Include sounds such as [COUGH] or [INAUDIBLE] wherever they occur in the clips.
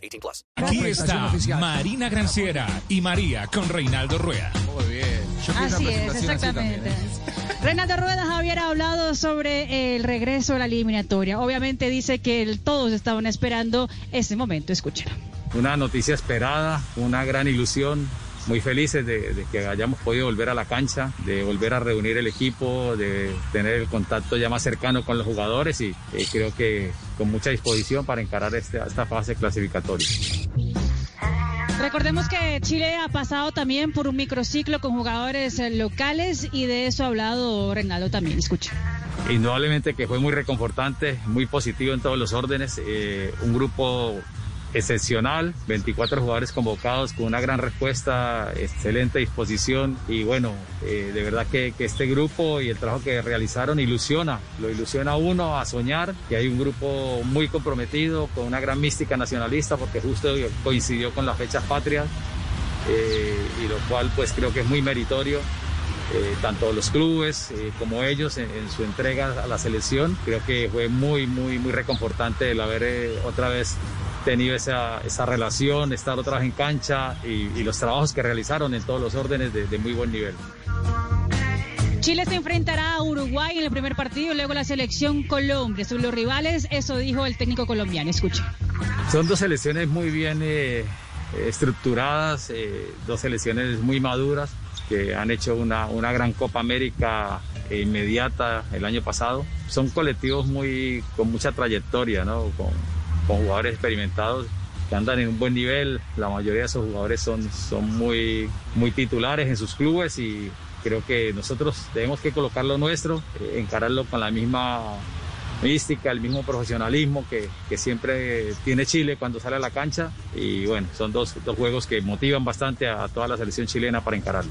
18 plus. Aquí está Marina Granciera y María con Reinaldo Rueda. Muy bien. Así es, así exactamente. [LAUGHS] también. Renato Rueda Javier ha hablado sobre el regreso a la eliminatoria. Obviamente dice que el- todos estaban esperando ese momento. Escúchalo. una noticia esperada, una gran ilusión, muy felices de, de que hayamos podido volver a la cancha, de volver a reunir el equipo, de tener el contacto ya más cercano con los jugadores y eh, creo que con mucha disposición para encarar este- esta fase clasificatoria. Recordemos que Chile ha pasado también por un microciclo con jugadores eh, locales y de eso ha hablado Reinaldo también. Escucha. Indudablemente que fue muy reconfortante, muy positivo en todos los órdenes, eh, un grupo excepcional, 24 jugadores convocados con una gran respuesta, excelente disposición y bueno, eh, de verdad que, este grupo y el trabajo que realizaron ilusiona, lo ilusiona a uno a soñar que hay un grupo muy comprometido, con una gran mística nacionalista porque justo coincidió con las fechas patrias eh, y lo cual pues creo que es muy meritorio eh, tanto los clubes eh, como ellos en, en su entrega a la selección. Creo que fue muy, muy, muy reconfortante el haber eh, otra vez tenido esa, esa relación, estar otra vez en cancha y, y los trabajos que realizaron en todos los órdenes de, de muy buen nivel. Chile se enfrentará a Uruguay en el primer partido luego la selección Colombia. Son los rivales, eso dijo el técnico colombiano. Escucha. Son dos selecciones muy bien eh, estructuradas, eh, dos selecciones muy maduras que han hecho una, una gran Copa América inmediata el año pasado. Son colectivos muy con mucha trayectoria, ¿no? con, con jugadores experimentados que andan en un buen nivel. La mayoría de esos jugadores son, son muy, muy titulares en sus clubes y creo que nosotros tenemos que colocar lo nuestro, eh, encararlo con la misma mística, el mismo profesionalismo que, que siempre tiene Chile cuando sale a la cancha. Y bueno, son dos, dos juegos que motivan bastante a toda la selección chilena para encararlo.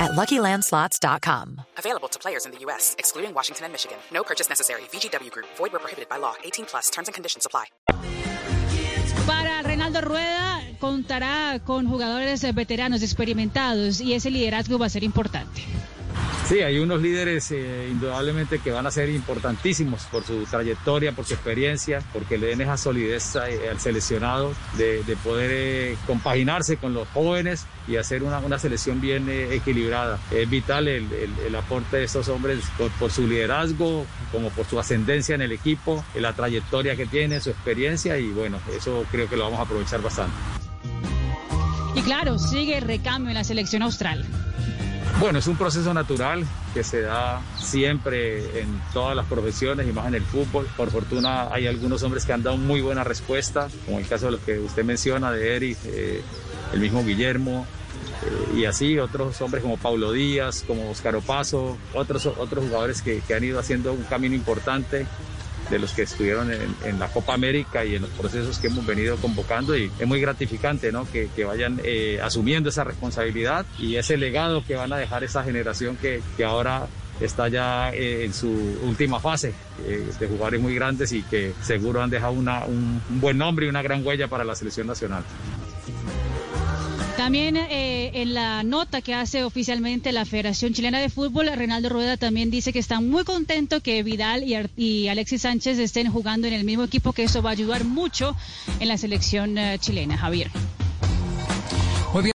at luckylandslots.com. Available to players in the U.S., excluding Washington and Michigan. No purchase necessary. VGW Group, void where prohibited by law. 18 plus terms and conditions apply. Para Reinaldo Rueda contará con jugadores eh, veteranos experimentados y ese liderazgo va a ser importante. Sí, hay unos líderes eh, indudablemente que van a ser importantísimos por su trayectoria, por su experiencia, porque le den esa solidez eh, al seleccionado de, de poder eh, compaginarse con los jóvenes y hacer una, una selección bien equilibrada. Es vital el, el- aporte de estos hombres por, por su liderazgo, como por su ascendencia en el equipo, la trayectoria que tienen, su experiencia y bueno, eso creo que lo vamos a aprovechar bastante. Y claro, sigue el recambio en la selección austral. Bueno, es un proceso natural que se da siempre en todas las profesiones y más en el fútbol. Por fortuna hay algunos hombres que han dado muy buena respuesta, como el caso de lo que usted menciona de Eric, eh, el mismo Guillermo, eh, y así otros hombres como Paulo Díaz, como Oscar Opaso, otros, otros jugadores que, que han ido haciendo un camino importante de los que estuvieron en, en la Copa América y en los procesos que hemos venido convocando y es muy gratificante ¿no? que, vayan eh, asumiendo esa responsabilidad y ese legado que van a dejar esa generación que, que ahora está ya eh, en su última fase eh, de jugadores muy grandes y que seguro han dejado una- un, un buen nombre y una gran huella para la selección nacional. También eh, en la nota que hace oficialmente la Federación Chilena de Fútbol, Reinaldo Rueda también dice que está muy contento que Vidal y, y Alexis Sánchez estén jugando en el mismo equipo, que eso va a ayudar mucho en la selección eh, chilena, Javier.